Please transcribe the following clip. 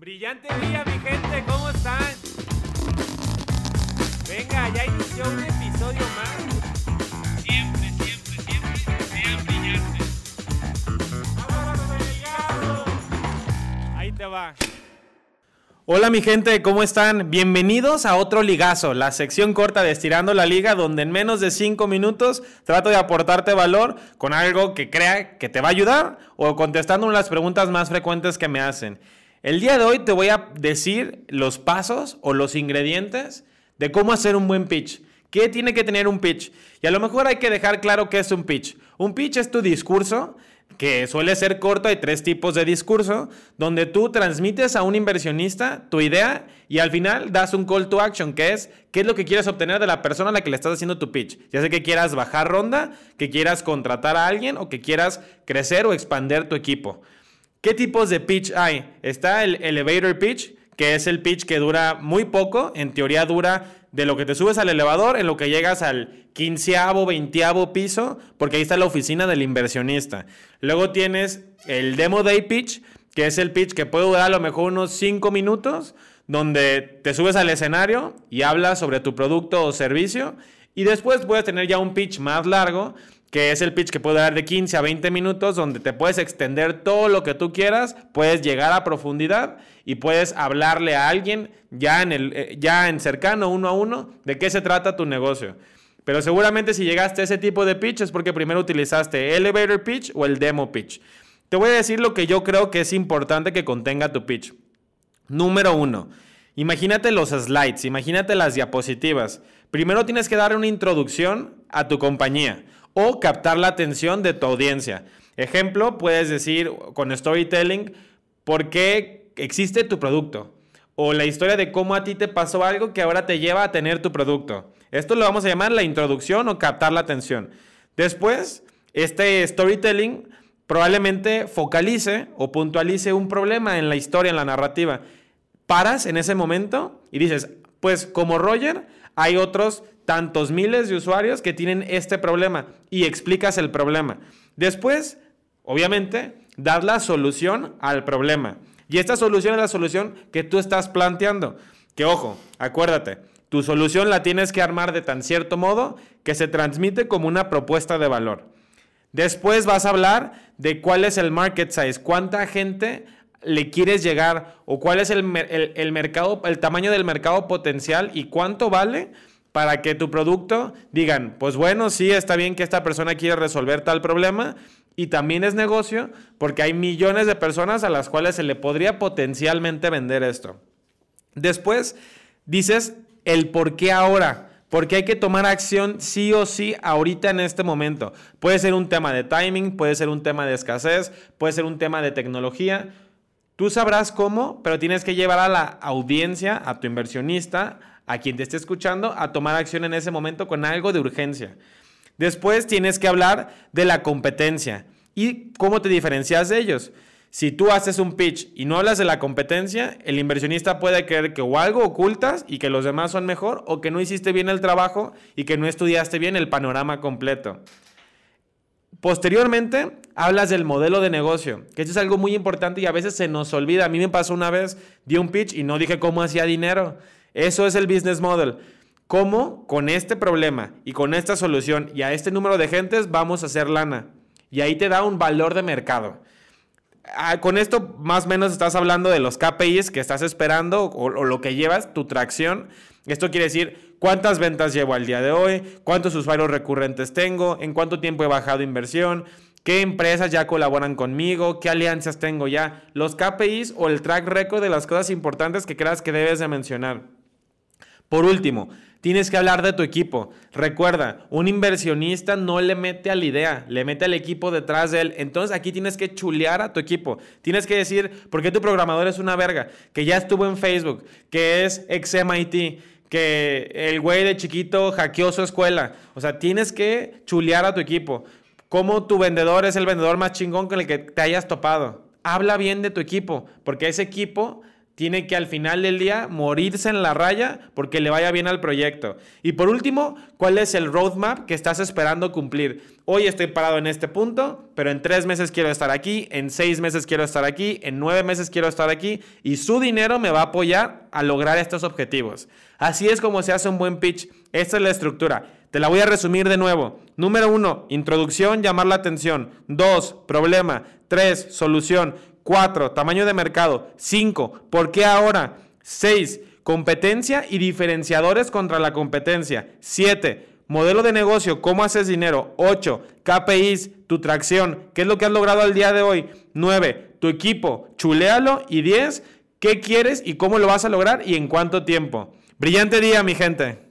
Brillante día, mi gente, ¿cómo están? Venga, ya inició un episodio más. Siempre, siempre, siempre sean brillantes. Ahí te va. Hola mi gente, ¿cómo están? Bienvenidos a otro ligazo, la sección corta de Estirando la Liga, donde en menos de 5 minutos trato de aportarte valor con algo que crea que te va a ayudar o contestando una de las preguntas más frecuentes que me hacen. El día de hoy te voy a decir los pasos o los ingredientes de cómo hacer un buen pitch. ¿Qué tiene que tener un pitch? Y a lo mejor hay que dejar claro qué es un pitch. Un pitch es tu discurso, que suele ser corto, hay tres tipos de discurso, donde tú transmites a un inversionista tu idea y al final das un call to action, que es qué es lo que quieres obtener de la persona a la que le estás haciendo tu pitch. Ya sea que quieras bajar ronda, que quieras contratar a alguien o que quieras crecer o expandir tu equipo. ¿Qué tipos de pitch hay? Está el elevator pitch, que es el pitch que dura muy poco, en teoría dura de lo que te subes al elevador en lo que llegas al quinceavo, veinteavo piso, porque ahí está la oficina del inversionista. Luego tienes el demo day pitch, que es el pitch que puede durar a lo mejor unos cinco minutos, donde te subes al escenario y hablas sobre tu producto o servicio, y después puedes tener ya un pitch más largo, que es el pitch que puede dar de 15 a 20 minutos, donde te puedes extender todo lo que tú quieras, puedes llegar a profundidad y puedes hablarle a alguien ya en, el, eh, ya en cercano, uno a uno, de qué se trata tu negocio. Pero seguramente si llegaste a ese tipo de pitch es porque primero utilizaste elevator pitch o el demo pitch. Te voy a decir lo que yo creo que es importante que contenga tu pitch. Número uno, imagínate los slides, imagínate las diapositivas. Primero tienes que dar una introducción a tu compañía o captar la atención de tu audiencia. Ejemplo, puedes decir con storytelling por qué existe tu producto o la historia de cómo a ti te pasó algo que ahora te lleva a tener tu producto. Esto lo vamos a llamar la introducción o captar la atención. Después, este storytelling probablemente focalice o puntualice un problema en la historia, en la narrativa. Paras en ese momento y dices, pues como Roger, hay otros tantos miles de usuarios que tienen este problema y explicas el problema. Después, obviamente, das la solución al problema. Y esta solución es la solución que tú estás planteando. Que ojo, acuérdate, tu solución la tienes que armar de tan cierto modo que se transmite como una propuesta de valor. Después vas a hablar de cuál es el market size, cuánta gente le quieres llegar o cuál es el, mercado, el tamaño del mercado potencial y cuánto vale para que tu producto digan, pues bueno, sí, está bien que esta persona quiere resolver tal problema y también es negocio porque hay millones de personas a las cuales se le podría potencialmente vender esto. Después dices el por qué ahora. Porque hay que tomar acción sí o sí ahorita en este momento. Puede ser un tema de timing, puede ser un tema de escasez, puede ser un tema de tecnología. Tú sabrás cómo, pero tienes que llevar a la audiencia, a tu inversionista, a quien te esté escuchando a tomar acción en ese momento con algo de urgencia. Después tienes que hablar de la competencia y cómo te diferencias de ellos. Si tú haces un pitch y no hablas de la competencia, el inversionista puede creer que o algo ocultas y que los demás son mejor o que no hiciste bien el trabajo y que no estudiaste bien el panorama completo. Posteriormente, hablas del modelo de negocio, que eso es algo muy importante y a veces se nos olvida. A mí me pasó una vez, di un pitch y no dije cómo hacía dinero. Eso es el business model. ¿Cómo con este problema y con esta solución y a este número de gentes vamos a hacer lana? Y ahí te da un valor de mercado. Ah, con esto más o menos estás hablando de los KPIs que estás esperando o, o, lo que llevas, tu tracción. Esto quiere decir cuántas ventas llevo al día de hoy, cuántos usuarios recurrentes tengo, en cuánto tiempo he bajado inversión, qué empresas ya colaboran conmigo, qué alianzas tengo ya, los KPIs o el track record de las cosas importantes que creas que debes de mencionar. Por último, tienes que hablar de tu equipo. Recuerda, un inversionista no le mete a la idea, le mete al equipo detrás de él. Entonces aquí tienes que chulear a tu equipo. Tienes que decir por qué tu programador es una verga, que ya estuvo en Facebook, que es ex MIT, que el güey de chiquito hackeó su escuela. O sea, tienes que chulear a tu equipo. Cómo tu vendedor es el vendedor más chingón con el que te hayas topado. Habla bien de tu equipo, porque ese equipo tiene que al final del día morirse en la raya porque le vaya bien al proyecto. Y por último, ¿cuál es el roadmap que estás esperando cumplir? Hoy estoy parado en este punto, pero en tres meses quiero estar aquí, en seis meses quiero estar aquí, en nueve meses quiero estar aquí y su dinero me va a apoyar a lograr estos objetivos. Así es como se hace un buen pitch. Esta es la estructura. Te la voy a resumir de nuevo. Número uno, introducción, llamar la atención. Dos, problema. Tres, solución. 4. Tamaño de mercado. 5. ¿Por qué ahora? 6. Competencia y diferenciadores contra la competencia. 7. Modelo de negocio, cómo haces dinero. 8. KPIs, tu tracción, qué es lo que has logrado al día de hoy. 9. Tu equipo, chuléalo. Y 10. ¿Qué quieres y cómo lo vas a lograr y en cuánto tiempo? Brillante día, mi gente.